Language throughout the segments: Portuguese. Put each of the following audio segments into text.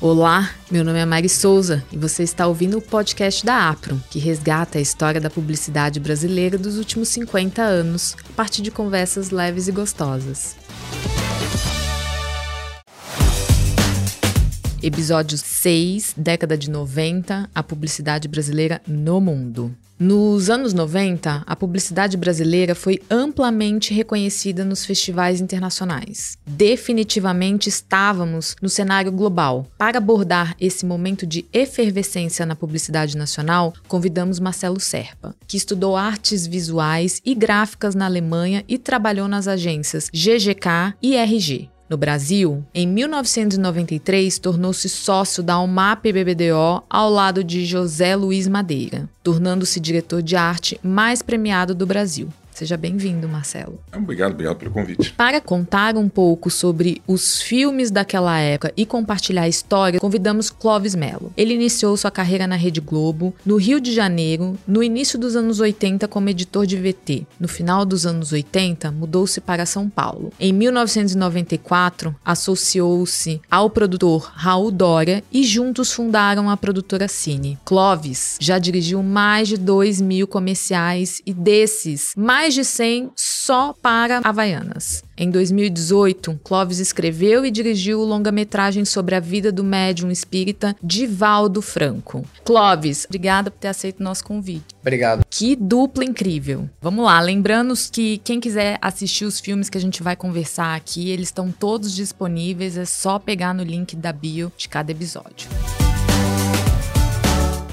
Olá, meu nome é Mari Souza e você está ouvindo o podcast da Apron, que resgata a história da publicidade brasileira dos últimos 50 anos, a partir de conversas leves e gostosas. Episódio 6, década de 90, a publicidade brasileira no mundo. Nos anos 90, a publicidade brasileira foi amplamente reconhecida nos festivais internacionais. Definitivamente estávamos no cenário global. Para abordar esse momento de efervescência na publicidade nacional, convidamos Marcelo Serpa, que estudou artes visuais e gráficas na Alemanha e trabalhou nas agências GGK e RG. No Brasil, em 1993, tornou-se sócio da UMAP BBDO ao lado de José Luiz Madeira, tornando-se diretor de arte mais premiado do Brasil. Seja bem-vindo, Marcelo. Obrigado, obrigado pelo convite. Para contar um pouco sobre os filmes daquela época e compartilhar a história, convidamos Clóvis Mello. Ele iniciou sua carreira na Rede Globo, no Rio de Janeiro, no início dos anos 80 como editor de VT. No final dos anos 80, mudou-se para São Paulo. Em 1994, associou-se ao produtor Raul Dória e juntos fundaram a produtora Cine. Clóvis já dirigiu mais de 2 mil comerciais e desses, mais mais de 100 só para Havaianas. Em 2018, Clóvis escreveu e dirigiu o longa-metragem sobre a vida do médium espírita Divaldo Franco. Clóvis, obrigada por ter aceito o nosso convite. Obrigado. Que dupla incrível. Vamos lá, lembrando que quem quiser assistir os filmes que a gente vai conversar aqui, eles estão todos disponíveis, é só pegar no link da bio de cada episódio.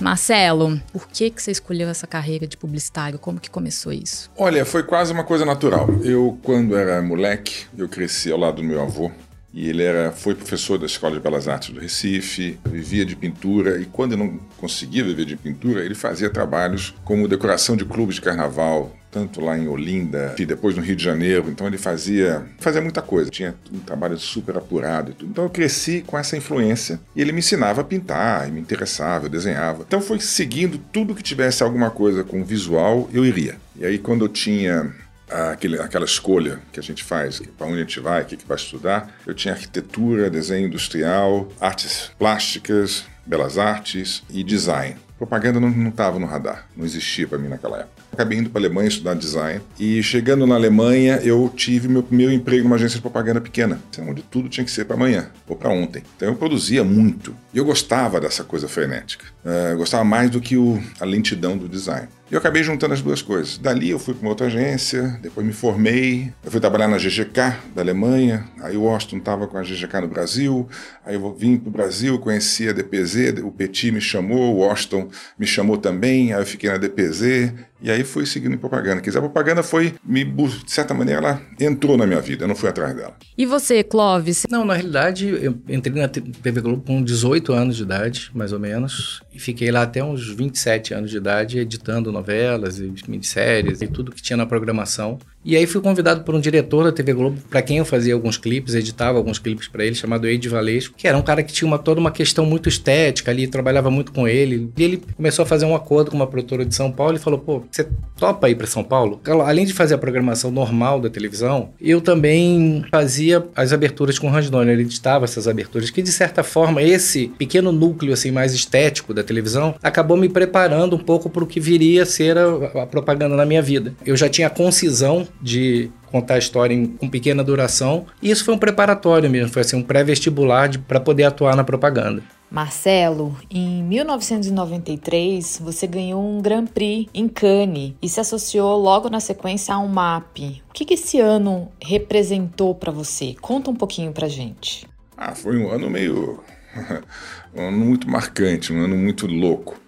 Marcelo, por que, que você escolheu essa carreira de publicitário? Como que começou isso? Olha, foi quase uma coisa natural. Eu, quando era moleque, eu cresci ao lado do meu avô. E ele era, foi professor da Escola de Belas Artes do Recife, vivia de pintura e quando não conseguia viver de pintura, ele fazia trabalhos como decoração de clubes de carnaval, tanto lá em Olinda e depois no Rio de Janeiro. Então ele fazia, fazia muita coisa, tinha um trabalho super apurado e tudo. Então eu cresci com essa influência e ele me ensinava a pintar, e me interessava, eu desenhava. Então foi seguindo tudo que tivesse alguma coisa com visual, eu iria. E aí quando eu tinha aquele, aquela escolha que a gente faz, para onde a gente vai, o que, que vai estudar, eu tinha arquitetura, desenho industrial, artes plásticas, belas artes e design. Propaganda não estava no radar, não existia para mim naquela época. Acabei indo para a Alemanha estudar design e chegando na Alemanha eu tive meu primeiro emprego numa agência de propaganda pequena, onde tudo tinha que ser para amanhã ou para ontem. Então eu produzia muito e eu gostava dessa coisa frenética. Uh, eu gostava mais do que o, a lentidão do design. E eu acabei juntando as duas coisas. Dali eu fui para uma outra agência, depois me formei, eu fui trabalhar na GGK da Alemanha, aí o Washington estava com a GGK no Brasil, aí eu vim para o Brasil, conheci a DPZ, o Petit me chamou, o Washington me chamou também, aí eu fiquei na DPZ, e aí fui seguindo em propaganda. Quer dizer, a propaganda foi, me, de certa maneira, ela entrou na minha vida, eu não fui atrás dela. E você, Clóvis? Não, na realidade, eu entrei na TV Globo com 18 anos de idade, mais ou menos, e fiquei lá até uns 27 anos de idade, editando novelas e minisséries e tudo que tinha na programação. E aí fui convidado por um diretor da TV Globo, para quem eu fazia alguns clipes, editava alguns clipes para ele, chamado Eide Valesco, que era um cara que tinha uma, toda uma questão muito estética ali, trabalhava muito com ele. E ele começou a fazer um acordo com uma produtora de São Paulo e falou: pô, você topa ir para São Paulo? Além de fazer a programação normal da televisão, eu também fazia as aberturas com o Hans Donner, ele editava essas aberturas, que de certa forma esse pequeno núcleo assim mais estético da televisão acabou me preparando um pouco para o que viria a ser a, a propaganda na minha vida. Eu já tinha concisão de contar a história em, com pequena duração. E isso foi um preparatório mesmo, foi assim, um pré-vestibular para poder atuar na propaganda. Marcelo, em 1993 você ganhou um Grand Prix em Cannes e se associou logo na sequência a um MAP. O que, que esse ano representou para você? Conta um pouquinho pra gente. Ah, foi um ano meio. um ano muito marcante, um ano muito louco.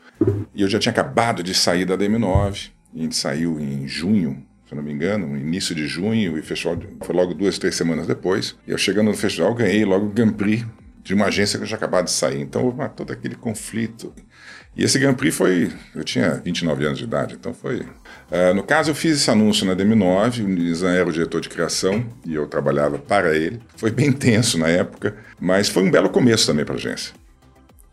E eu já tinha acabado de sair da DM9, a gente saiu em junho se não me engano, no início de junho, e festival foi logo duas, três semanas depois. E eu chegando no festival, ganhei logo o Grand Prix de uma agência que eu já acabado de sair. Então houve todo aquele conflito. E esse Grand Prix foi. Eu tinha 29 anos de idade, então foi. Uh, no caso, eu fiz esse anúncio na DM9, o Nizam era o diretor de criação e eu trabalhava para ele. Foi bem tenso na época, mas foi um belo começo também para a agência.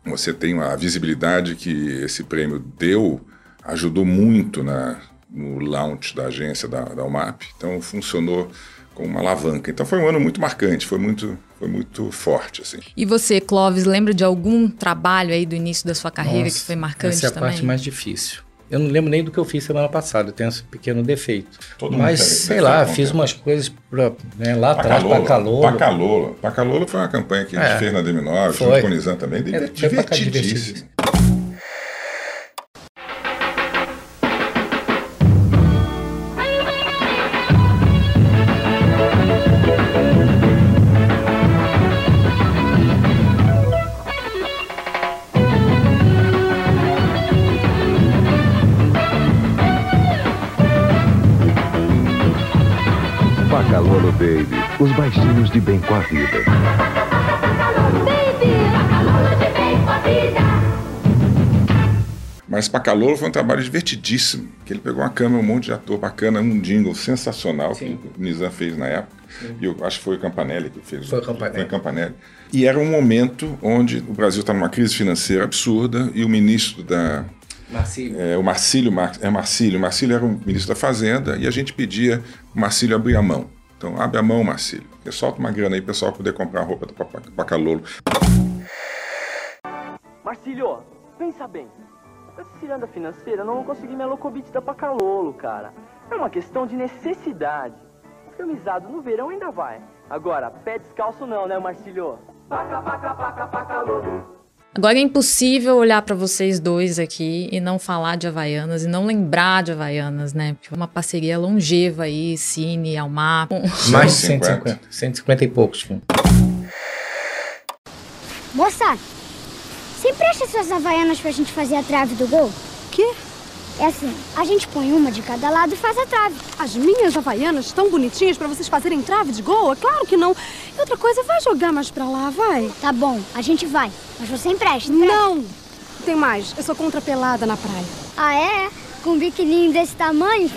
Você tem a visibilidade que esse prêmio deu, ajudou muito na, no launch da agência da, da UMAP. Então funcionou como uma alavanca. Então foi um ano muito marcante, foi muito, foi muito forte. Assim. E você, Clóvis, lembra de algum trabalho aí do início da sua carreira Nossa, que foi marcante essa é a também? parte mais difícil. Eu não lembro nem do que eu fiz semana passada, eu tenho esse pequeno defeito. Todo Mas, mundo tem sei lá, fiz tem. umas coisas pra, né, lá atrás, pra calor. Pacalola. Pacalola foi uma campanha que a gente É. fez na DM9, Foi. junto com o Nizam também, Era- os baixinhos de bem com a vida. Mas Pacalola foi um trabalho divertidíssimo, que ele pegou uma câmera, um monte de ator bacana, um jingle sensacional Sim. que o Nizam fez na época. E eu acho que foi o Campanelli que fez. Foi o Campanelli. Foi o Campanelli. E era um momento onde o Brasil está numa crise financeira absurda e o ministro da, Marcílio. É, o Marcílio, Mar, é Marcílio. Marcílio era o ministro da Fazenda e a gente pedia o Marcílio abrir a mão. Então, abre a mão, Marcílio. Porque solta uma grana aí pessoal poder comprar roupa do Papa- Pacalolo. Marcílio, pensa bem. Essa ciranda financeira, eu não vou conseguir minha locobit da Pacalolo, cara. É uma questão de necessidade. Filmizado no verão ainda vai. Agora, pé descalço não, né, Marcílio? Paca, paca, paca, Pacalolo. Agora é impossível olhar pra vocês dois aqui e não falar de Havaianas e não lembrar de Havaianas, né? Porque é uma parceria longeva aí, Cine, Almar, com... Mais de 150. 150. 150 e poucos filmes. Moça, você empresta suas havaianas pra gente fazer a trave do gol? Quê? É assim, a gente põe uma de cada lado e faz a trave. As minhas havaianas tão bonitinhas pra vocês fazerem trave de gol? É claro que não. E outra coisa, vai jogar mais pra lá, vai. Tá bom, a gente vai. Mas você empresta. Não! Tem mais, eu sou contra pelada na praia. Ah, é? Com um biquininho desse tamanho?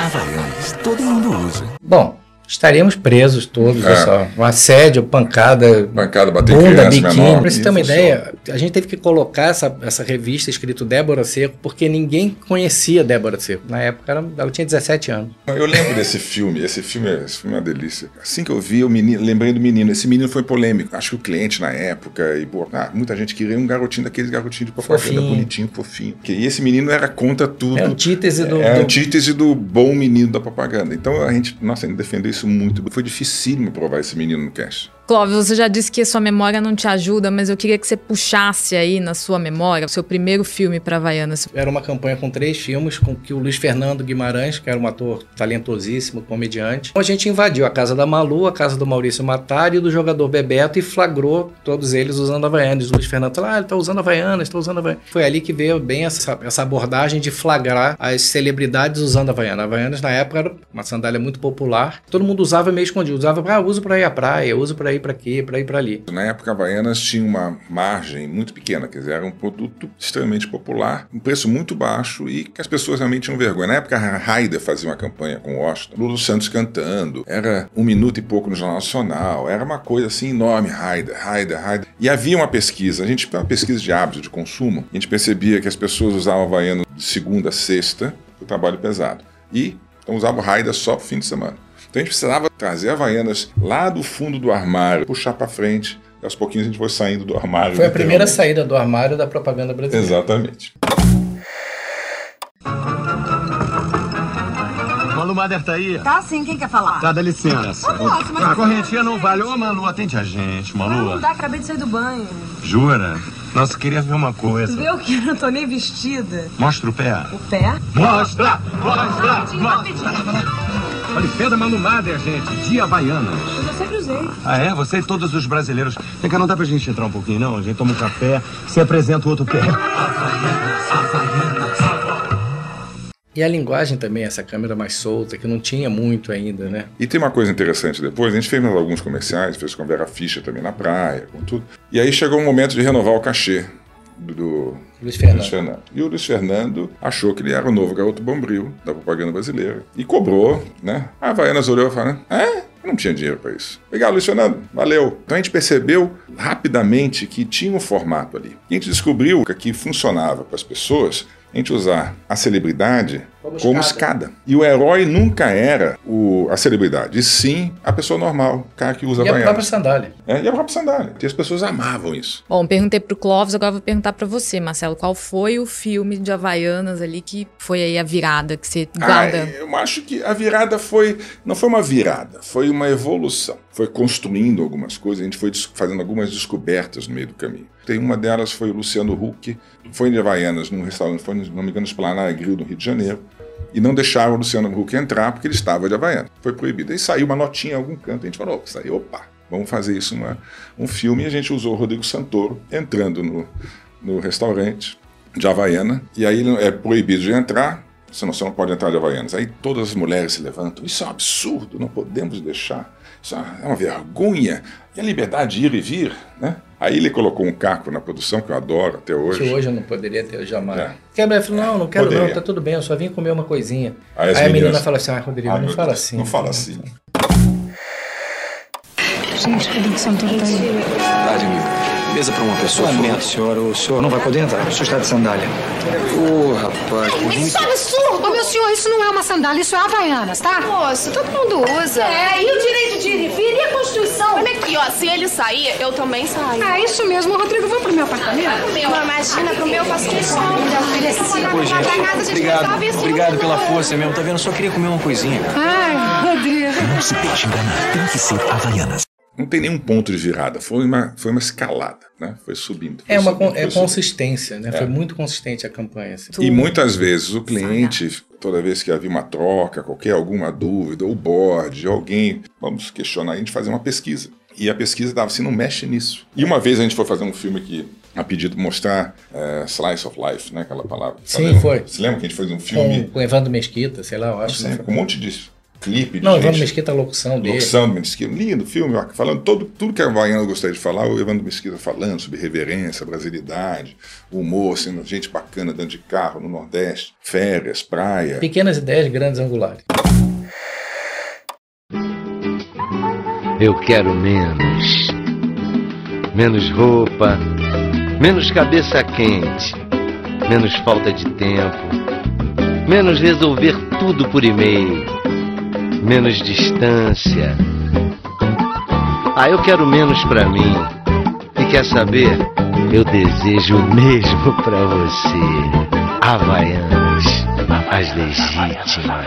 Havaianas, todo mundo usa. Bom, estaremos presos todos, É. só. Um assédio, pancada, Bancada, bater bunda, menor. Pra você ter uma ideia, a gente teve que colocar essa, essa revista escrito Débora Seco, porque ninguém conhecia Débora Seco. Na época, ela, ela tinha 17 anos. Eu lembro desse filme, esse filme, é- esse filme é uma delícia. Assim que eu vi, o menino, lembrei do menino. Esse menino foi polêmico. Acho que o cliente na época, e ah, muita gente queria um garotinho daqueles garotinhos de propaganda, bonitinho, fofinho. E esse menino era contra tudo. É antítese do- É a do- antítese do bom menino da propaganda. Então a gente, nossa, a gente defendeu isso muito. Foi dificílimo provar esse menino no cast. Clóvis, você já disse que a sua memória não te ajuda, mas eu queria que você puxasse aí na sua memória o seu primeiro filme pra Havaianas. Era uma campanha com três filmes, com que o Luiz Fernando Guimarães, que era um ator talentosíssimo, comediante. A gente invadiu a casa da Malu, a casa do Maurício Matari e do jogador Bebeto e flagrou todos eles usando Havaianas. O Luiz Fernando falou, ah, ele tá usando Havaianas, tá usando Havaianas. Foi ali que veio bem essa, essa abordagem de flagrar as celebridades usando Havaianas. Havaianas, na época, era uma sandália muito popular. Todo mundo usava meio escondido. Usava, ah, uso pra ir à praia, uso pra ir pra aqui, pra ir pra ali. Na época, a Havaianas tinha uma margem muito pequena, quer dizer, era um produto extremamente popular, um preço muito baixo e que as pessoas realmente tinham vergonha. Na época, a Raider fazia uma campanha com o Washington, Lulu Santos cantando, era um minuto e pouco no Jornal Nacional, era uma coisa assim enorme, Raider, Raider, Raider. E havia uma pesquisa, a gente uma pesquisa de hábitos de consumo, a gente percebia que as pessoas usavam Havaiano de segunda a sexta, o trabalho pesado, e então, usavam Raider só pro fim de semana. Então a gente precisava trazer Havaianas lá do fundo do armário, puxar para frente. E aos pouquinhos a gente foi saindo do armário. Foi a primeira saída do armário da propaganda brasileira. Exatamente. Malu Mader tá aí? Tá sim, quem quer falar? Tá, dá licença. Ô, moço, mas- A correntinha não vale. Ô, Malu, atende a gente, Não Malu. dá, acabei de sair do banho. Jura? Nossa, queria ver uma coisa. Vê o que? Eu não tô nem vestida. Mostra o pé. O pé? Mostra! Mostra! Rapidinho, mostra. rapidinho. Olha, o pé da Malu Mader, gente. De Havaianas. Mas eu sempre usei. Ah, é? Você e todos os brasileiros. Vem cá, não dá pra gente entrar um pouquinho, não? A gente toma um café, se apresenta o outro pé. E a linguagem também, essa câmera mais solta, que não tinha muito ainda, né? E tem uma coisa interessante depois, a gente fez alguns comerciais, fez com a Vera Fischer também na praia, com tudo. E aí chegou o momento de renovar o cachê do, Luiz Fernando. Luiz Fernando. E o Luiz Fernando achou que ele era o novo garoto bombril da propaganda brasileira. E cobrou, né? A Havaianas olhou e falou, é? Eu não tinha dinheiro para isso. Obrigado, Luiz Fernando. Valeu. Então a gente percebeu rapidamente que tinha um formato ali. E a gente descobriu que aqui funcionava para as pessoas a gente usar a celebridade Como como, escada. escada. E o herói nunca era o, a celebridade, e sim a pessoa normal, o cara que usa E a Havaianas. própria sandália. É, e a própria sandália. E as pessoas amavam isso. Bom, perguntei pro Clóvis, agora vou perguntar pra você, Marcelo. Qual foi o filme de Havaianas ali que foi aí a virada que você Ah, guarda? eu acho que a virada foi. Não foi uma virada, foi uma evolução. Foi construindo algumas coisas, a gente foi fazendo algumas descobertas no meio do caminho. Tem uma delas foi o Luciano Huck, foi de Havaianas num restaurante, foi, não me engano, Esplanada Grill no Rio de Janeiro. E não deixaram o Luciano Huck entrar porque ele estava de Havaianas. Foi proibido. Aí saiu uma notinha em algum canto, a gente falou, "Opa, saiu, opa, vamos fazer isso uma, um filme. E a gente usou o Rodrigo Santoro entrando no, no restaurante de Havaiana. E aí é proibido de entrar, senão você não pode entrar de Havaianas. Aí todas as mulheres se levantam. Isso é um absurdo, não podemos deixar. Isso é uma vergonha. E a liberdade de ir e vir, né? Aí ele colocou um caco na produção, que eu adoro até hoje. Que hoje eu não poderia ter jamais. É. Que a mulher falou, não, não quero Poderia. não, tá tudo bem, eu só vim comer uma coisinha. Aí Aí, a menina fala assim, ah, Rodrigo, Ah, não fala assim. Não fala assim. Gente, Rodrigo Santoro tá aí. Amigo. Mesa pra uma pessoa. Lamento, senhor. O senhor não vai poder entrar. O senhor está de sandália. Ô, rapaz. que Isso é absurdo! Ô, meu senhor, isso não é uma sandália, isso é Havaianas, tá? Moço, todo mundo usa. É, e o direito de ir e vir e a Constituição? Olha aqui, ó. Se ele sair, eu também saio. É isso mesmo, Rodrigo, vamos pro meu apartamento? Não, imagina, pro meu eu faço questão. Ele é oferecido. Pô, gente, obrigado. Obrigado pela força mesmo. Tá vendo? Só queria comer uma coisinha. Ai, Rodrigo. Não se deixe enganar. Tem que ser Havaianas. Não tem nenhum ponto de virada. Foi uma, foi uma escalada, né? Foi subindo. foi É uma subindo, con- é subindo. consistência, né? Foi muito consistente a campanha. assim. E muitas vezes o cliente, toda vez que havia uma troca, qualquer alguma dúvida, ou board, alguém, vamos questionar, a gente fazia uma pesquisa. E a pesquisa dava assim, não mexe nisso. E uma vez a gente foi fazer um filme que, a pedido mostrar é, Slice of Life, né? Aquela palavra. Sim, foi. Você lembra que a gente fez um filme Com, com Evandro Mesquita, sei lá, eu não acho. sei, né? com um monte de clipe de Não. Evandro Mesquita, a locução dele. Locução do Mesquita, lindo filme, ó, falando todo, tudo que a Havaiana gostaria de falar, o Evandro Mesquita falando sobre reverência, brasilidade, humor, sendo gente bacana dentro de carro no Nordeste, férias, praia. Pequenas ideias, grandes angulares. Eu quero menos. Menos roupa, menos cabeça quente, menos falta de tempo, menos resolver tudo por e-mail, menos distância. Ah, eu quero menos pra mim. E quer saber? Eu desejo o mesmo pra você. Havaianas, as legítimas.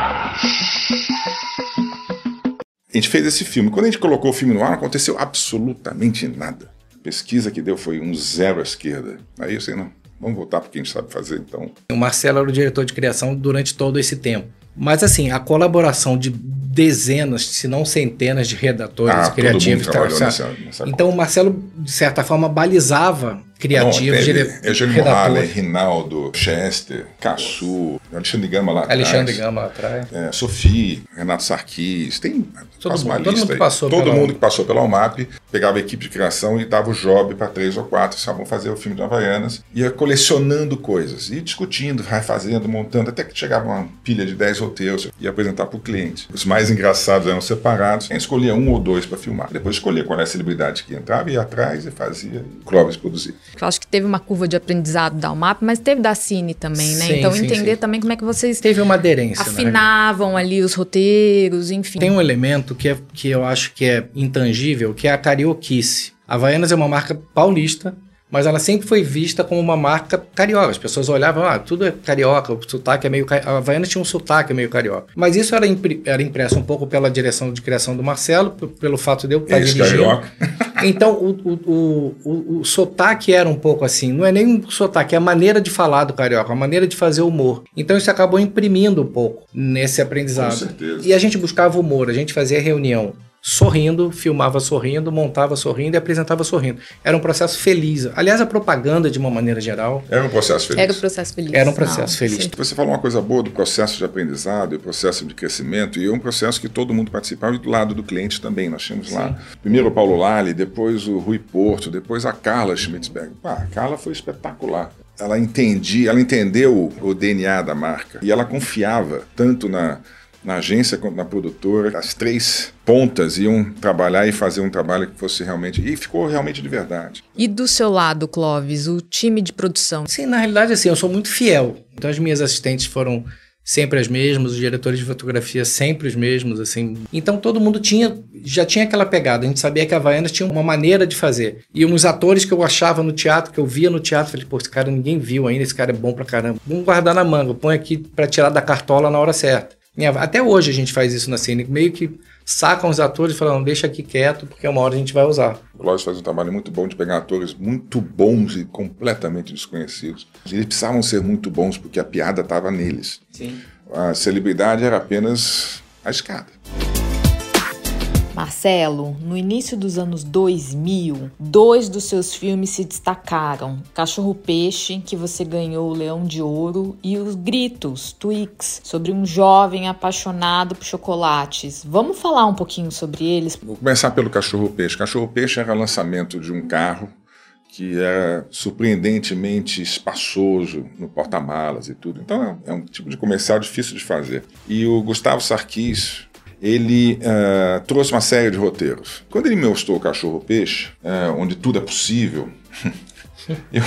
A gente fez esse filme. Quando a gente colocou o filme no ar, não aconteceu absolutamente nada. A pesquisa que deu foi um zero à esquerda. Aí eu sei, não, vamos voltar porque a gente sabe fazer, então. O Marcelo era o diretor de criação durante todo esse tempo. Mas assim, a colaboração de dezenas, se não centenas de redatores Ah, criativos. tá, nessa- nessa então o Marcelo, de certa forma, balizava criativos, Não, dire... teve Eugênio Morales. Rinaldo, Chester, Caçu, Alexandre Gama lá atrás. Alexandre Gama lá atrás. É, Sofia, Renato Sarquis, tem Todo mundo- todo mundo aí. passou Todo pela- mundo que passou pela UMAP pegava a equipe de criação e dava o job para três ou quatro, ah, vamos fazer o filme de Havaianas. Ia colecionando coisas, e discutindo, vai fazendo, montando, até que chegava uma pilha de 10 roteiros e apresentar para o cliente. Os mais engraçados eram separados, quem escolhia um ou dois para filmar. Depois escolhia qual era a celebridade que entrava, ia atrás e fazia, e o Clóvis produzia. Eu acho que teve uma curva de aprendizado da UMAP, mas teve da Cine também, né? Sim, então sim, entender sim. também como é que vocês Teve uma aderência. né? afinavam ali os roteiros, enfim. Tem um elemento que, é, que eu acho que é intangível, que é a carioquice. A Havaianas é uma marca paulista, mas ela sempre foi vista como uma marca carioca. As pessoas olhavam, ah, tudo é carioca, o sotaque é meio... ca- A Havaianas tinha um sotaque meio carioca. Mas isso era, impre- era impresso um pouco pela direção de criação do Marcelo, pelo fato de eu estar dirigindo. Então, o, o, o, o, o sotaque era um pouco assim. Não é nem um sotaque, é a maneira de falar do carioca, a maneira de fazer humor. Então, isso acabou imprimindo um pouco nesse aprendizado. Com certeza. E a gente buscava humor, a gente fazia reunião sorrindo, filmava sorrindo, montava sorrindo e apresentava sorrindo. Era um processo feliz. Aliás, a propaganda, de uma maneira geral, Era um processo feliz. Era o processo feliz. Era um processo Não, feliz. sim. Você falou uma coisa boa do processo de aprendizado e o processo de crescimento, e é um processo que todo mundo participava e do lado do cliente também. Nós tínhamos lá primeiro o Paulo Lali, depois o Rui Porto, depois a Carla Schmitzberg. Pá, a Carla foi espetacular. Ela entendia, ela entendeu o DNA da marca e ela confiava tanto na na agência quanto na produtora. As três pontas iam trabalhar e fazer um trabalho que fosse realmente. E ficou realmente de verdade. E do seu lado, Clóvis, o time de produção? Sim, na realidade, assim, eu sou muito fiel. Então, as minhas assistentes foram sempre as mesmas, os diretores de fotografia sempre os mesmos, assim. Então todo mundo tinha, já tinha aquela pegada. A gente sabia que a Havaianas tinha uma maneira de fazer. E uns atores que eu achava no teatro, que eu via no teatro, falei, pô, esse cara ninguém viu ainda, esse cara é bom pra caramba. Vamos guardar na manga, põe aqui para tirar da cartola na hora certa. Até hoje a gente faz isso na cena, meio que sacam os atores e falam, deixa aqui quieto, porque uma hora a gente vai usar. O Clóvis faz um trabalho muito bom de pegar atores muito bons e completamente desconhecidos. Eles precisavam ser muito bons porque a piada estava neles. Sim. A celebridade era apenas a escada. Marcelo, no início dos anos 2000, dois dos seus filmes se destacaram: Cachorro Peixe, que você ganhou o Leão de Ouro, e Os Gritos, Twix, sobre um jovem apaixonado por chocolates. Vamos falar um pouquinho sobre eles? Vou começar pelo Cachorro Peixe. Cachorro Peixe era lançamento de um carro que era surpreendentemente espaçoso no porta-malas e tudo. Então é um tipo de comercial difícil de fazer. E o Gustavo Sarkis, ele uh, trouxe uma série de roteiros. Quando ele me mostrou o Cachorro Peixe, uh, onde tudo é possível, eu,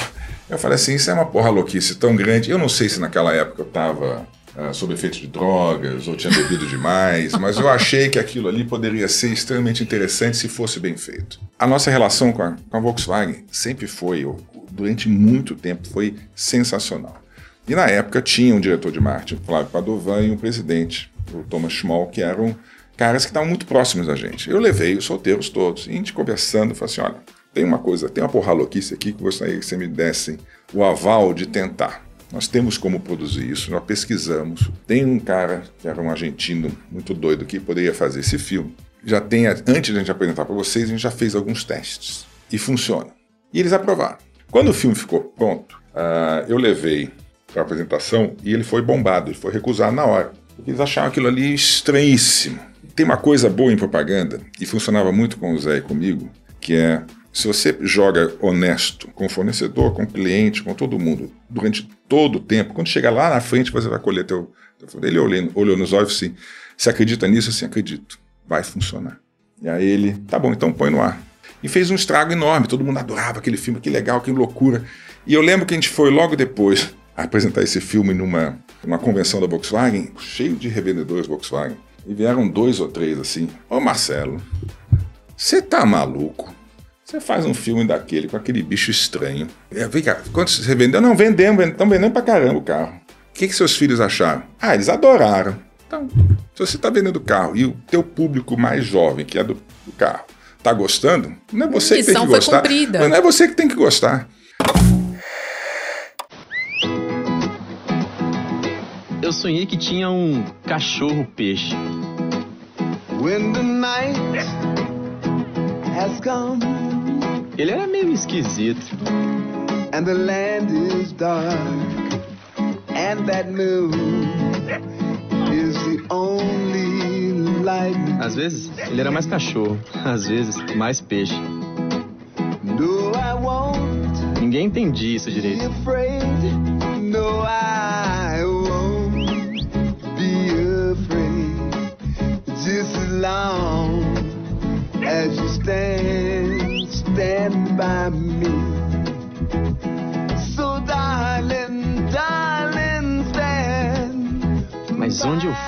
eu falei assim, isso é uma porra louquice tão grande. Eu não sei se naquela época eu estava uh, sob efeito de drogas ou tinha bebido demais, mas eu achei que aquilo ali poderia ser extremamente interessante se fosse bem feito. A nossa relação com a, com a Volkswagen sempre foi, durante muito tempo, foi sensacional. E na época tinha um diretor de marketing, Flávio Padovan, e um presidente, o Thomas Schmall, que eram caras que estavam muito próximos da gente. Eu levei os solteiros todos, e a gente conversando, falei assim, olha, tem uma coisa, tem uma porra louquice aqui que gostaria que você me desse o aval de tentar. Nós temos como produzir isso, nós pesquisamos. Tem um cara, que era um argentino muito doido, que poderia fazer esse filme. Já tem, antes de a gente apresentar para vocês, a gente já fez alguns testes. E funciona. E eles aprovaram. Quando o filme ficou pronto, uh, eu levei para apresentação e ele foi bombado, ele foi recusado na hora. Eles achavam aquilo ali estranhíssimo. Tem uma coisa boa em propaganda, e funcionava muito com o Zé e comigo, que é se você joga honesto com o fornecedor, com o cliente, com todo mundo, durante todo o tempo, quando chegar lá na frente, você vai colher teu. Ele olhou, olhou nos olhos assim: você acredita nisso? Assim, acredito. Vai funcionar. E aí ele, tá bom, então põe no ar. E fez um estrago enorme, todo mundo adorava aquele filme, que legal, que loucura. E eu lembro que a gente foi logo depois apresentar esse filme numa, numa convenção da Volkswagen, cheio de revendedores Volkswagen. E vieram dois ou três assim: Ô Marcelo, você tá maluco? Você faz um filme daquele com aquele bicho estranho. É, vem cá, quanto você vendeu? Não, vendemos, estão vendendo pra caramba o carro. O que, que seus filhos acharam? Ah, eles adoraram. Então, se você está vendendo carro e o teu público mais jovem, que é do, do carro, tá gostando, não é você que tem que gostar. Mas não é você que tem que gostar. Eu sonhei que tinha um cachorro peixe. When the night has come. Ele era meio esquisito. And the land is dark. And that moon is the only light. Às vezes ele era mais cachorro, às vezes mais peixe. Ninguém entendia isso direito. Afraid. No, I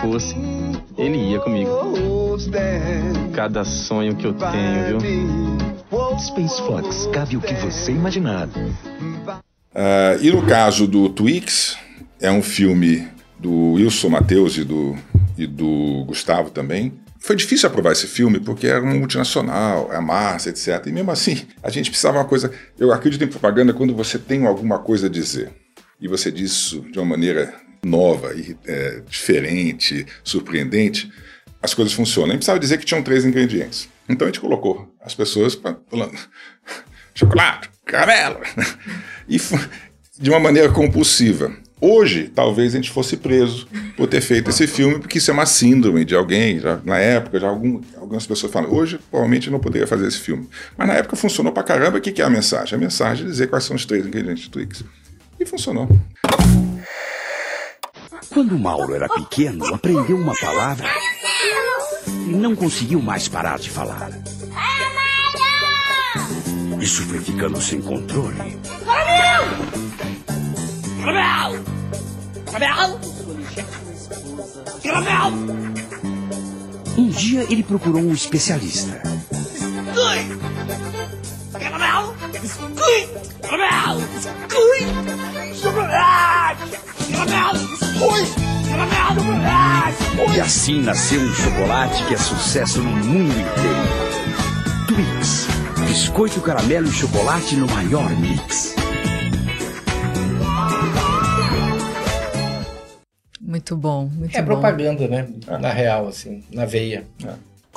fosse, ele ia comigo. Cada sonho que eu tenho, viu? Space Fox, cabe o que você imaginar. Uh, e no caso do Twix, é um filme do Wilson Matheus e do, e do Gustavo também. Foi difícil aprovar esse filme porque era uma multinacional, é a Márcia, etc. E mesmo assim, a gente precisava uma coisa. Eu acredito em propaganda quando você tem alguma coisa a dizer e você diz isso de uma maneira nova, é, diferente, surpreendente, as coisas funcionam. Gente precisava dizer que tinham três ingredientes. Então a gente colocou as pessoas falando chocolate, caramelo, e de uma maneira compulsiva. Hoje, talvez a gente fosse preso por ter feito esse filme, porque isso é uma síndrome de alguém, já, na época, já algum, algumas pessoas falam, hoje provavelmente não poderia fazer esse filme. Mas na época funcionou pra caramba. O que, que é a mensagem? A mensagem é dizer quais são os três ingredientes do Twix. E funcionou. Quando Mauro era pequeno, aprendeu uma palavra e não conseguiu mais parar de falar. Isso foi ficando sem controle. Caramel! Caramel! Caramel! Um dia ele procurou um especialista. Chocolate! E assim nasceu um chocolate que é sucesso no mundo inteiro. Twix. Biscoito, caramelo e chocolate no maior mix. Muito bom, muito É bom. propaganda, né? Na real, assim, na veia.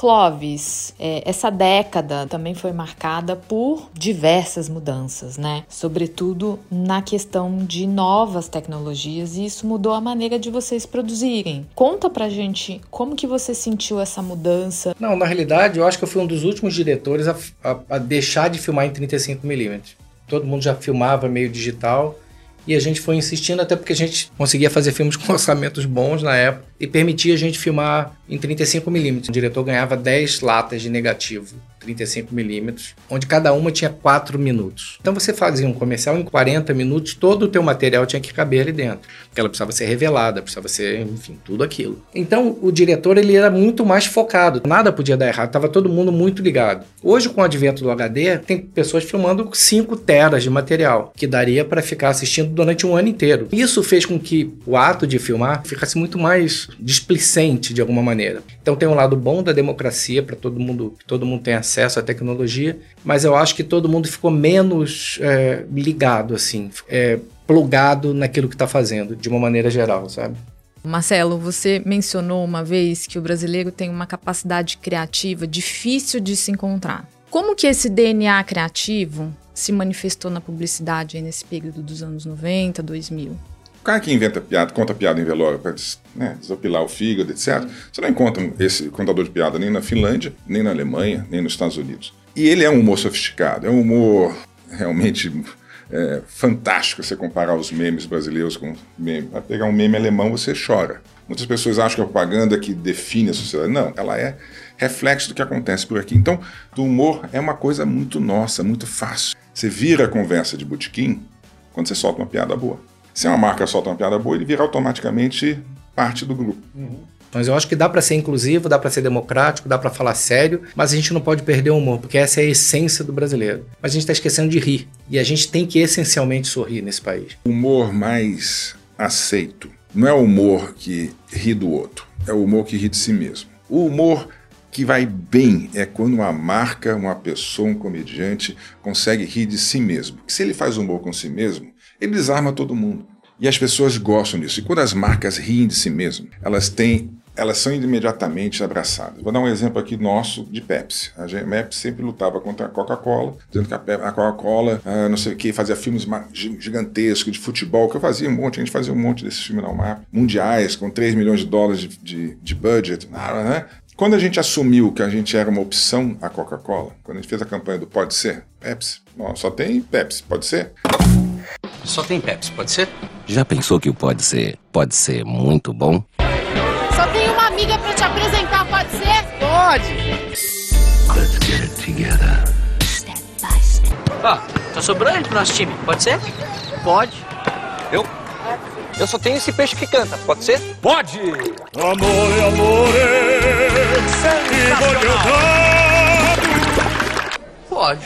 Clóvis, é, essa década também foi marcada por diversas mudanças, né? Sobretudo na questão de novas tecnologias e isso mudou a maneira de vocês produzirem. Conta pra gente como que você sentiu essa mudança. Não, na realidade, eu acho que eu fui um dos últimos diretores a, a- a deixar de filmar em 35mm. Todo mundo já filmava meio digital e a gente foi insistindo até porque a gente conseguia fazer filmes com orçamentos bons na época e permitia a gente filmar em 35mm. O diretor ganhava 10 latas de negativo 35mm, onde cada uma tinha 4 minutos. Então você fazia um comercial em 40 minutos, todo o teu material tinha que caber ali dentro. Porque ela precisava ser revelada, precisava ser, enfim, tudo aquilo. Então o diretor ele era muito mais focado, nada podia dar errado, estava todo mundo muito ligado. Hoje com o advento do HD, tem pessoas filmando 5 teras de material, que daria para ficar assistindo durante um ano inteiro. Isso fez com que o ato de filmar ficasse muito mais displicente de alguma maneira. Então tem um lado bom da democracia para todo mundo, todo mundo tem acesso à tecnologia, mas eu acho que todo mundo ficou menos é, ligado assim, é, plugado naquilo que está fazendo, de uma maneira geral, sabe? Marcelo, você mencionou uma vez que o brasileiro tem uma capacidade criativa difícil de se encontrar. Como que esse DNA criativo se manifestou na publicidade nesse período dos anos 90, 2000? O cara que inventa piada, conta piada em velório para né, desopilar o fígado, etc. Você não encontra esse contador de piada nem na Finlândia, nem na Alemanha, nem nos Estados Unidos. E ele é um humor sofisticado, é um humor realmente é, fantástico você comparar os memes brasileiros com meme. Vai pegar um meme alemão, você chora. Muitas pessoas acham que a propaganda que define a sociedade. Não, ela é reflexo do que acontece por aqui. Então, o humor é uma coisa muito nossa, muito fácil. Você vira a conversa de botequim quando você solta uma piada boa. Se uma marca solta uma piada boa, ele vira automaticamente parte do grupo. Mas eu acho que dá para ser inclusivo, dá para ser democrático, dá para falar sério, mas a gente não pode perder o humor, porque essa é a essência do brasileiro. Mas a gente está esquecendo de rir. E a gente tem que essencialmente sorrir nesse país. O humor mais aceito não é o humor que ri do outro, é o humor que ri de si mesmo. O humor que vai bem é quando uma marca, uma pessoa, um comediante consegue rir de si mesmo. Se ele faz humor com si mesmo, ele desarma todo mundo. E as pessoas gostam disso. E quando as marcas riem de si mesmo, elas têm elas são imediatamente abraçadas. Vou dar um exemplo aqui nosso de Pepsi. A Pepsi sempre lutava contra a Coca-Cola, dizendo que a Coca-Cola, ah, não sei o que, fazia filmes gigantescos de futebol, que eu fazia um monte, a gente fazia um monte desses filmes na UMAP, mundiais, com 3 milhões de dólares de, de, de budget, né? Quando a gente assumiu que a gente era uma opção a Coca-Cola, quando a gente fez a campanha do Pode Ser, Pepsi, só tem Pepsi, pode ser? Só tem Pepsi, pode ser? Já pensou que o pode ser pode ser muito bom? Só tem uma amiga pra te apresentar, pode ser? Pode! Let's get it together. Ó, tá sobrando pro nosso time, pode ser? Pode. Eu? Eu só tenho esse peixe que canta, pode ser? Pode! Amore, amore, Pode.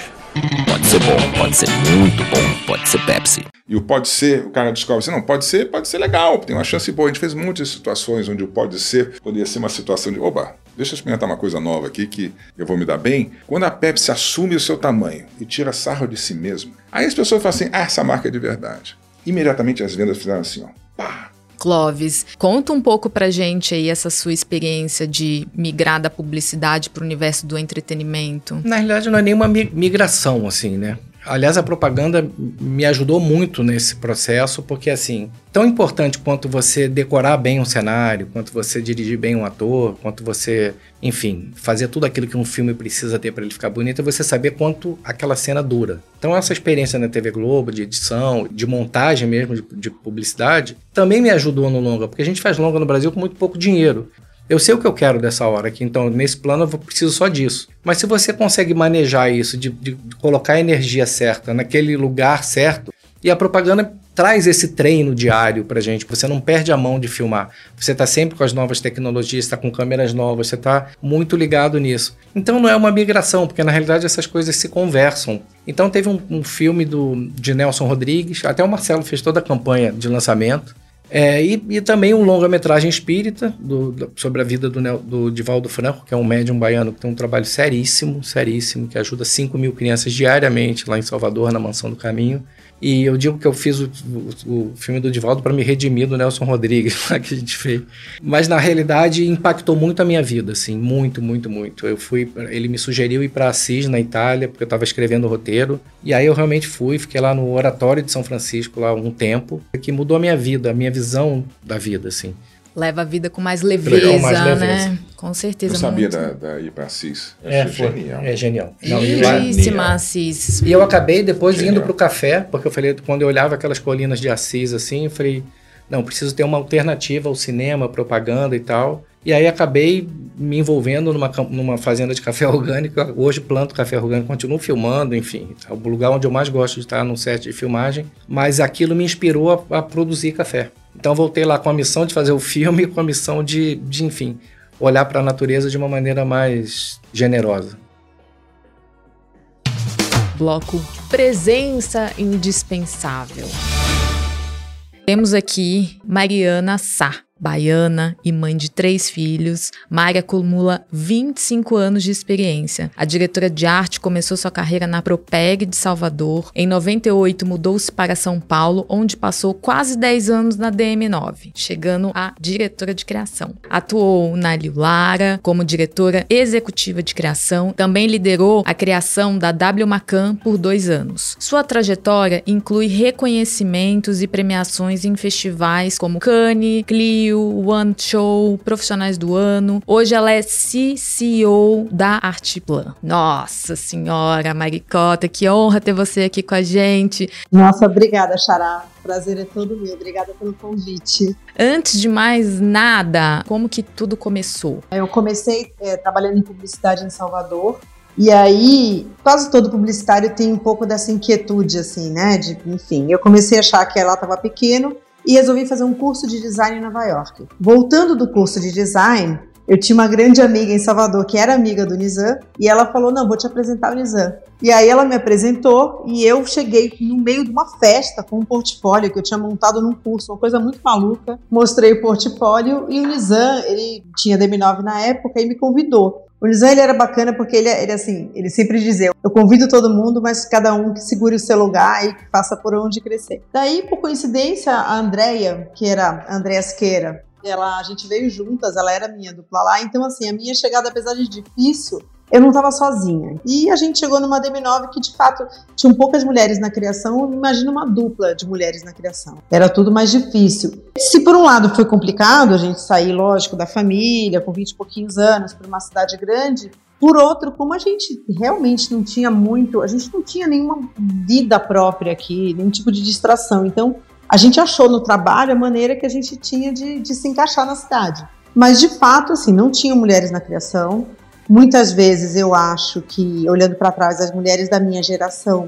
Pode ser bom, pode ser muito bom, pode ser Pepsi. E o pode ser, o cara descobre assim, não, pode ser, pode ser legal, tem uma chance boa. A gente fez muitas situações onde o pode ser poderia ser uma situação de, oba, deixa eu experimentar uma coisa nova aqui que eu vou me dar bem. Quando a Pepsi assume o seu tamanho e tira sarro de si mesmo, aí as pessoas falam assim, ah, essa marca é de verdade. Imediatamente as vendas fizeram assim, ó, pá, Clóvis, conta um pouco pra gente aí essa sua experiência de migrar da publicidade pro universo do entretenimento. Na realidade, não é nenhuma migração, assim, né? Aliás, a propaganda me ajudou muito nesse processo, porque assim, tão importante quanto você decorar bem um cenário, quanto você dirigir bem um ator, quanto você, enfim, fazer tudo aquilo que um filme precisa ter para ele ficar bonito, é você saber quanto aquela cena dura. Então, essa experiência na TV Globo, de edição, de montagem mesmo, de, de publicidade, também me ajudou no longa, porque a gente faz longa no Brasil com muito pouco dinheiro. Eu sei o que eu quero dessa hora aqui, então nesse plano eu preciso só disso. Mas se você consegue manejar isso, de, de, colocar a energia certa naquele lugar certo, e a propaganda traz esse treino diário pra gente, você não perde a mão de filmar. Você tá sempre com as novas tecnologias, está com câmeras novas, você tá muito ligado nisso. Então não é uma migração, porque na realidade essas coisas se conversam. Então teve um, um filme do, de Nelson Rodrigues, até o Marcelo fez toda a campanha de lançamento, é, e, e, também um longa-metragem espírita do, do, sobre a vida do, do Divaldo Franco, que é um médium baiano que tem um trabalho seríssimo, seríssimo, que ajuda 5 mil crianças diariamente lá em Salvador, na Mansão do Caminho. E eu digo que eu fiz o, o, o filme do Divaldo para me redimir do Nelson Rodrigues, que a gente fez. Mas na realidade impactou muito a minha vida, assim, muito, muito, muito. Eu fui, ele me sugeriu ir para Assis, na Itália, porque eu estava escrevendo o roteiro. E aí eu realmente fui, fiquei lá no Oratório de São Francisco lá um tempo, que mudou a minha vida, a minha visão da vida, assim leva a vida com mais leveza, mais leveza. né? Com certeza. Eu sabia da, da ir para Assis. É, foi, genial. É genial. Lindíssima Assis. E eu acabei depois genial. indo para o café, porque eu falei, quando eu olhava aquelas colinas de Assis assim, eu falei, não, preciso ter uma alternativa ao cinema, propaganda e tal. E aí acabei me envolvendo numa, numa fazenda de café orgânico. Hoje planto café orgânico, continuo filmando, enfim. É o lugar onde eu mais gosto de estar no set de filmagem. Mas aquilo me inspirou a, a produzir café. Então voltei lá com a missão de fazer o filme e com a missão de, de enfim, olhar para a natureza de uma maneira mais generosa. Bloco Presença Indispensável. Temos aqui Mariana Sá baiana e mãe de três filhos, Mari acumula 25 anos de experiência. A diretora de arte começou sua carreira na Propeg de Salvador. Em 98 mudou-se para São Paulo, onde passou quase 10 anos na DM9, chegando a diretora de criação. Atuou na Liu Lara como diretora executiva de criação, também liderou a criação da W Macan por dois anos. Sua trajetória inclui reconhecimentos e premiações em festivais como Cannes, Clio, One Show, Profissionais do Ano. Hoje ela é CCO da Artplan. Nossa Senhora, Maricota, que honra ter você aqui com a gente. Nossa, obrigada, Xará. Prazer é todo meu. Obrigada pelo convite. Antes de mais nada, como que tudo começou? Eu comecei é, trabalhando em publicidade em Salvador. E aí, quase todo publicitário tem um pouco dessa inquietude, assim, né? De, enfim, eu comecei a achar que ela estava pequeno e resolvi fazer um curso de design em Nova York. Voltando do curso de design, eu tinha uma grande amiga em Salvador que era amiga do Nizam e ela falou: Não, vou te apresentar o Nizam. E aí ela me apresentou e eu cheguei no meio de uma festa com um portfólio que eu tinha montado num curso, uma coisa muito maluca. Mostrei o portfólio e o Nizam, ele tinha DM9 na época e me convidou. O Nizam ele era bacana porque ele, ele assim, ele sempre dizia: eu convido todo mundo, mas cada um que segure o seu lugar e que faça por onde crescer. Daí, por coincidência, a Andrea, que era a Andrea Siqueira, ela, a gente veio juntas, ela era minha dupla lá, então assim, a minha chegada, apesar de difícil, eu não estava sozinha. E a gente chegou numa DM9 que, de fato, tinham poucas mulheres na criação. Imagina uma dupla de mulheres na criação. Era tudo mais difícil. Se por um lado foi complicado a gente sair, lógico, da família, com 20 e pouquinhos anos, para uma cidade grande, por outro, como a gente realmente não tinha muito, a gente não tinha nenhuma vida própria aqui, nenhum tipo de distração. Então, a gente achou no trabalho a maneira que a gente tinha de, de se encaixar na cidade. Mas, de fato, assim, não tinha mulheres na criação. Muitas vezes eu acho que, olhando para trás, as mulheres da minha geração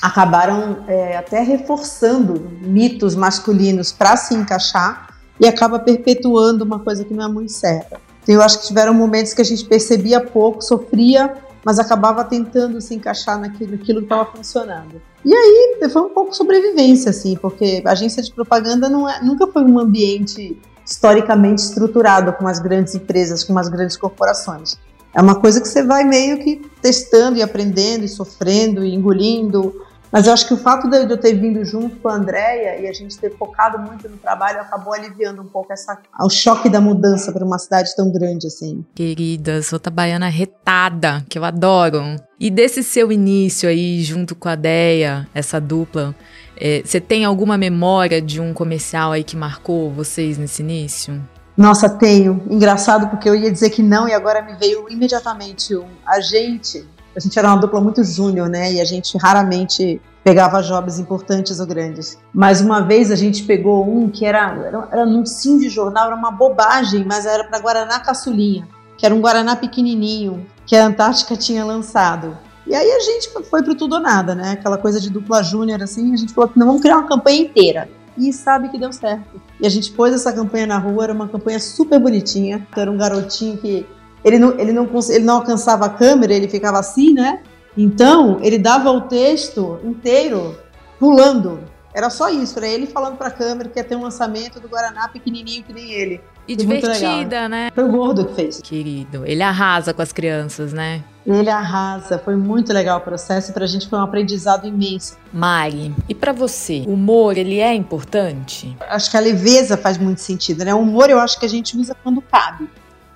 acabaram é, até reforçando mitos masculinos para se encaixar e acaba perpetuando uma coisa que não é muito certa. Então, eu acho que tiveram momentos que a gente percebia pouco, sofria, mas acabava tentando se encaixar naquilo, naquilo que estava funcionando. E aí foi um pouco sobrevivência, assim, porque a agência de propaganda não é, nunca foi um ambiente historicamente estruturado com as grandes empresas, com as grandes corporações. É uma coisa que você vai meio que testando e aprendendo e sofrendo e engolindo Mas eu acho que o fato de eu ter vindo junto com a Andrea e a gente ter focado muito no trabalho acabou aliviando um pouco essa, o choque da mudança para uma cidade tão grande assim. Querida, sou baiana retada, que eu adoro. E desse seu início aí, junto com a Deia, essa dupla, é, você tem alguma memória de um comercial aí que marcou vocês nesse início? Nossa, tenho. Engraçado porque eu ia dizer que não e agora me veio imediatamente um. A gente, a gente era uma dupla muito júnior, né? E a gente raramente pegava jobs importantes ou grandes. Mas uma vez a gente pegou um que era, era, era num sim de jornal, era uma bobagem, mas era para Guaraná Caçulinha, que era um Guaraná pequenininho, que a Antártica tinha lançado. E aí a gente foi pro tudo ou nada, né? Aquela coisa de dupla júnior, assim, a gente falou, não, vamos criar uma campanha inteira e sabe que deu certo. E a gente pôs essa campanha na rua, era uma campanha super bonitinha. Era um garotinho que ele não, ele não, ele não alcançava a câmera, ele ficava assim, né? Então, ele dava o texto inteiro pulando. Era só isso, era ele falando para a câmera que ia ter um lançamento do Guaraná pequenininho que nem ele. E divertida, né? Foi o gordo que fez. Querido, ele arrasa com as crianças, né? Ele arrasa, foi muito legal o processo e pra gente foi um aprendizado imenso. Mari, e para você, o humor, ele é importante? Acho que a leveza faz muito sentido, né? O humor eu acho que a gente usa quando cabe.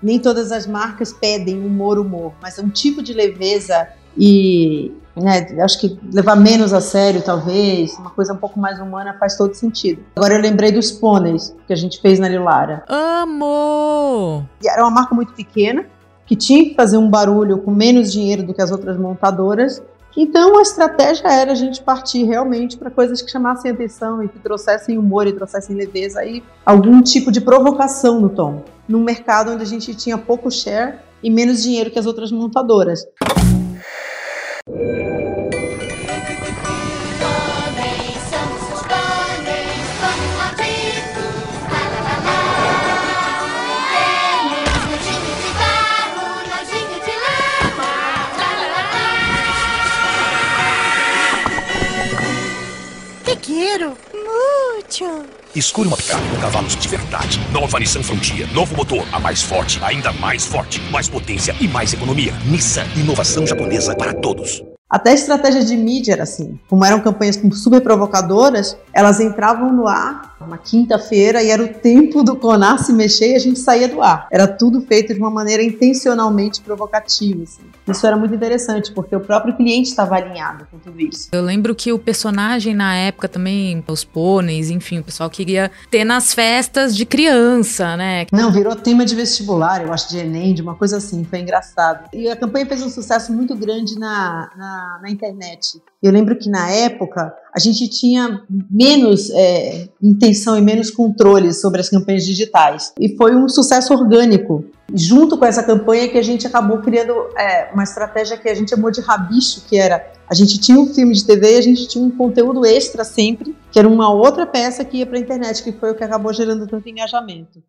Nem todas as marcas pedem humor, humor, mas é um tipo de leveza e né, acho que levar menos a sério, talvez, uma coisa um pouco mais humana faz todo sentido. Agora eu lembrei dos pôneis que a gente fez na Lilara. Amo! E era uma marca muito pequena, que tinha que fazer um barulho com menos dinheiro do que as outras montadoras. Então a estratégia era a gente partir realmente para coisas que chamassem atenção e que trouxessem humor e trouxessem leveza e algum tipo de provocação no tom, num mercado onde a gente tinha pouco share e menos dinheiro que as outras montadoras. Escolha uma picape com cavalos de verdade. Nova Nissan Frontier. Novo motor, a mais forte, ainda mais forte. Mais potência e mais economia. Nissan, inovação japonesa para todos. Até a estratégia de mídia era assim. Como eram campanhas super provocadoras, elas entravam no ar uma quinta-feira e era o tempo do Conar se mexer e a gente saía do ar. Era tudo feito de uma maneira intencionalmente provocativa. Assim. Isso era muito interessante, porque o próprio cliente estava alinhado com tudo isso. Eu lembro que o personagem na época também, os pôneis, enfim, o pessoal queria ter nas festas de criança, né? Não, virou tema de vestibular, eu acho, de Enem, de uma coisa assim, foi engraçado. E a campanha fez um sucesso muito grande na, na, na internet. Eu lembro que na época a gente tinha menos é, intenção e menos controle sobre as campanhas digitais. E foi um sucesso orgânico. Junto com essa campanha que a gente acabou criando é, uma estratégia que a gente chamou de rabicho, que era a gente tinha um filme de TV e a gente tinha um conteúdo extra sempre, que era uma outra peça que ia para a internet, que foi o que acabou gerando tanto engajamento.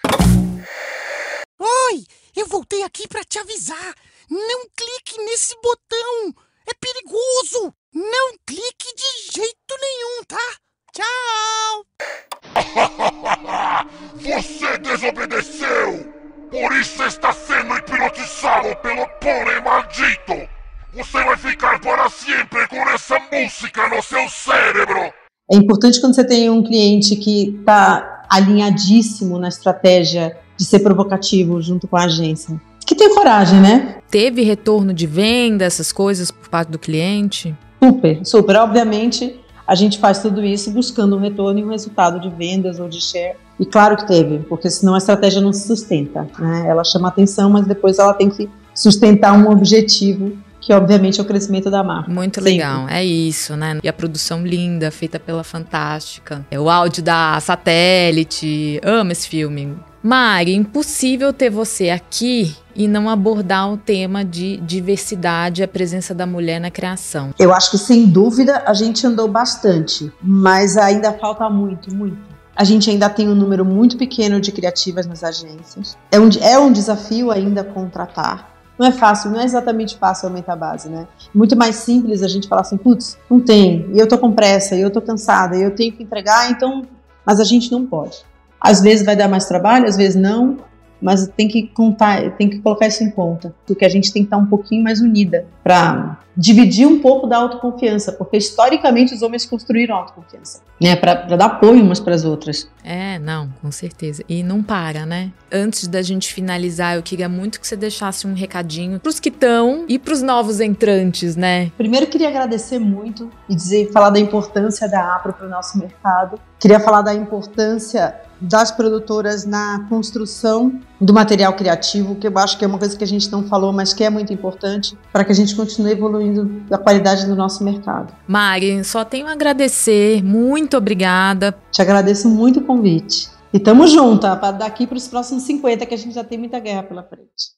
Oi, eu voltei aqui para te avisar. Não clique nesse botão. É perigoso! Não clique de jeito nenhum, tá? Tchau! Você desobedeceu! Por isso está sendo hipnotizado pelo pônei maldito! Você vai ficar para sempre com essa música no seu cérebro! É importante quando você tem um cliente que está alinhadíssimo na estratégia de ser provocativo junto com a agência que tem coragem, né? Teve retorno de venda, essas coisas por parte do cliente? Super, super. Obviamente, a gente faz tudo isso buscando um retorno e um resultado de vendas ou de share. E claro que teve, porque senão a estratégia não se sustenta. Né? Ela chama atenção, mas depois ela tem que sustentar um objetivo que obviamente é o crescimento da marca. Muito Sempre. legal, é isso, né? E a produção linda, feita pela Fantástica. É o áudio da Satélite. Amo esse filme. Mari, impossível ter você aqui e não abordar o tema de diversidade, a presença da mulher na criação. Eu acho que sem dúvida a gente andou bastante, mas ainda falta muito, muito. A gente ainda tem um número muito pequeno de criativas nas agências. É um, é um desafio ainda contratar. Não é fácil, não é exatamente fácil aumentar a base, né? Muito mais simples a gente falar assim, putz, não tem, e eu tô com pressa, e eu tô cansada, e eu tenho que entregar, então. Mas a gente não pode. Às vezes vai dar mais trabalho, às vezes não, mas tem que contar, tem que colocar isso em conta, porque a gente tem que estar um pouquinho mais unida para dividir um pouco da autoconfiança, porque historicamente os homens construíram autoconfiança, né, para dar apoio umas para as outras. É, não, com certeza. E não para, né? Antes da gente finalizar, eu queria muito que você deixasse um recadinho pros que estão e pros novos entrantes, né? Primeiro queria agradecer muito e dizer, falar da importância da APRO para o nosso mercado. Queria falar da importância das produtoras na construção do material criativo, que eu acho que é uma coisa que a gente não falou, mas que é muito importante para que a gente continue evoluindo a qualidade do nosso mercado. Mari, só tenho a agradecer, muito obrigada. Te agradeço muito o convite. E tamo junto, tá? para daqui para os próximos 50, que a gente já tem muita guerra pela frente.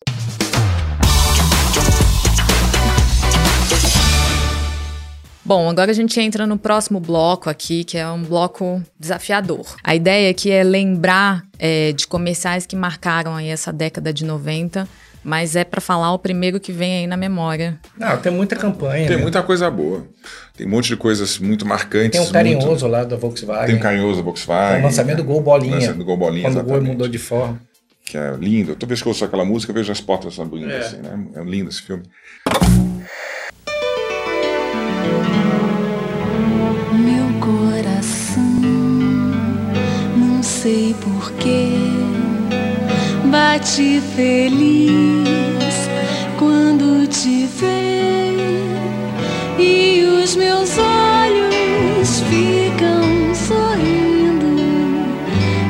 Bom, agora a gente entra no próximo bloco aqui, que é um bloco desafiador. A ideia aqui é lembrar é, de comerciais que marcaram aí essa década de 90, mas é para falar o primeiro que vem aí na memória. Não, tem muita campanha. Tem né? muita coisa boa. Tem um monte de coisas muito marcantes. Tem um carinhoso muito... lá da Volkswagen. Tem um carinhoso da Volkswagen. Tem o lançamento do Gol Bolinha. Lançamento do Gol Bolinha, Quando exatamente. o Gol mudou de forma. Que é lindo. Toda vez que eu ouço aquela música, eu vejo as portas bonitas É. assim, né? É lindo esse filme. Sei porquê, bate feliz quando te vê e os meus olhos ficam sorrindo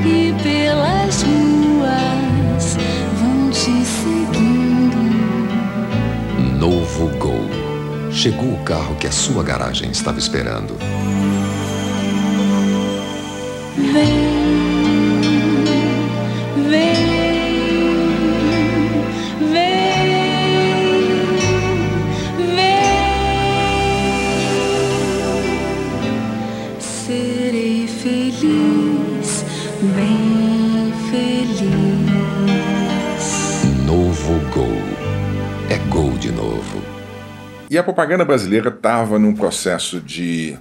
e pelas ruas vão te seguindo. Novo Gol. Chegou o carro que a sua garagem estava esperando. E a propaganda brasileira estava num processo de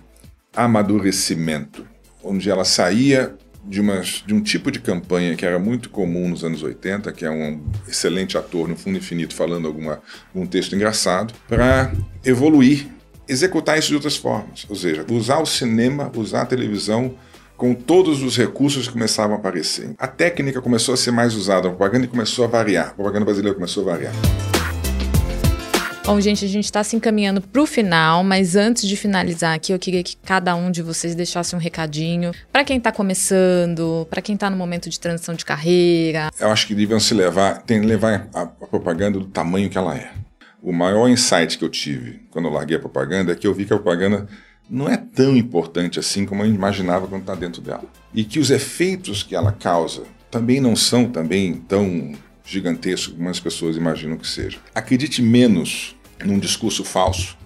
amadurecimento, onde ela saía de, de um tipo de campanha que era muito comum nos anos 80, que é um excelente ator no fundo infinito falando alguma, algum texto engraçado, para evoluir, executar isso de outras formas. Ou seja, usar o cinema, usar a televisão com todos os recursos que começavam a aparecer. A técnica começou a ser mais usada, a propaganda começou a variar, a propaganda brasileira começou a variar. Bom, gente, a gente está se encaminhando para o final, mas antes de finalizar aqui, eu queria que cada um de vocês deixasse um recadinho para quem está começando, para quem está no momento de transição de carreira. Eu acho que deviam se levar, tem levar a, a propaganda do tamanho que ela é. O maior insight que eu tive quando eu larguei a propaganda é que eu vi que a propaganda não é tão importante assim como eu imaginava quando está dentro dela. E que os efeitos que ela causa também não são também tão gigantescos como as pessoas imaginam que seja. Acredite menos num discurso falso.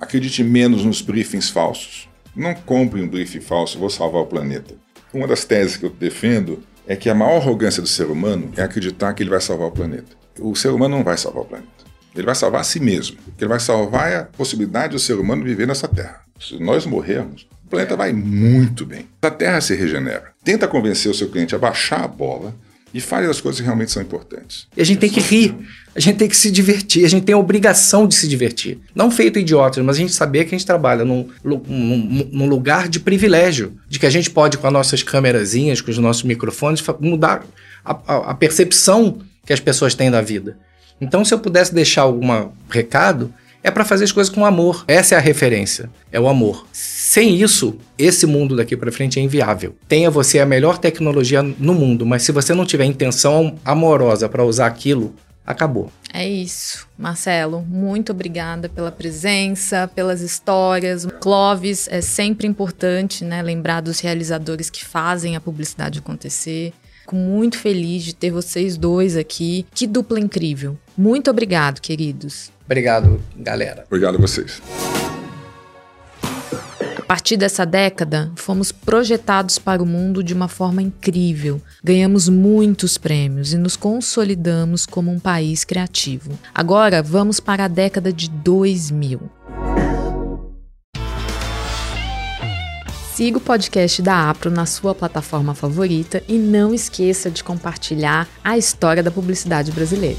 Acredite menos nos briefings falsos. Não compre um briefing falso, vou salvar o planeta. Uma das teses que eu defendo é que a maior arrogância do ser humano é acreditar que ele vai salvar o planeta. O ser humano não vai salvar o planeta. Ele vai salvar a si mesmo. Ele vai salvar é a possibilidade do ser humano viver nessa Terra. Se nós morrermos, o planeta vai muito bem. A Terra se regenera. Tenta convencer o seu cliente a baixar a bola e fale as coisas que realmente são importantes. E a gente tem que rir, a gente tem que se divertir, a gente tem a obrigação de se divertir. Não feito idiotas, mas a gente saber que a gente trabalha num, num, num lugar de privilégio, de que a gente pode, com as nossas câmerazinhas, com os nossos microfones, mudar a, a, a percepção que as pessoas têm da vida. Então, se eu pudesse deixar algum recado, é para fazer as coisas com amor. Essa é a referência, é o amor. Sem isso, esse mundo daqui para frente é inviável. Tenha você a melhor tecnologia no mundo, mas se você não tiver intenção amorosa para usar aquilo, acabou. É isso. Marcelo, muito obrigada pela presença, pelas histórias. Clóvis, é sempre importante, né, lembrar dos realizadores que fazem a publicidade acontecer. Fico muito feliz de ter vocês dois aqui. Que dupla incrível. Muito obrigado, queridos. Obrigado, galera. Obrigado a vocês. A partir dessa década, fomos projetados para o mundo de uma forma incrível. Ganhamos muitos prêmios e nos consolidamos como um país criativo. Agora, vamos para a década de 2000. Siga o podcast da Apro na sua plataforma favorita e não esqueça de compartilhar a história da publicidade brasileira.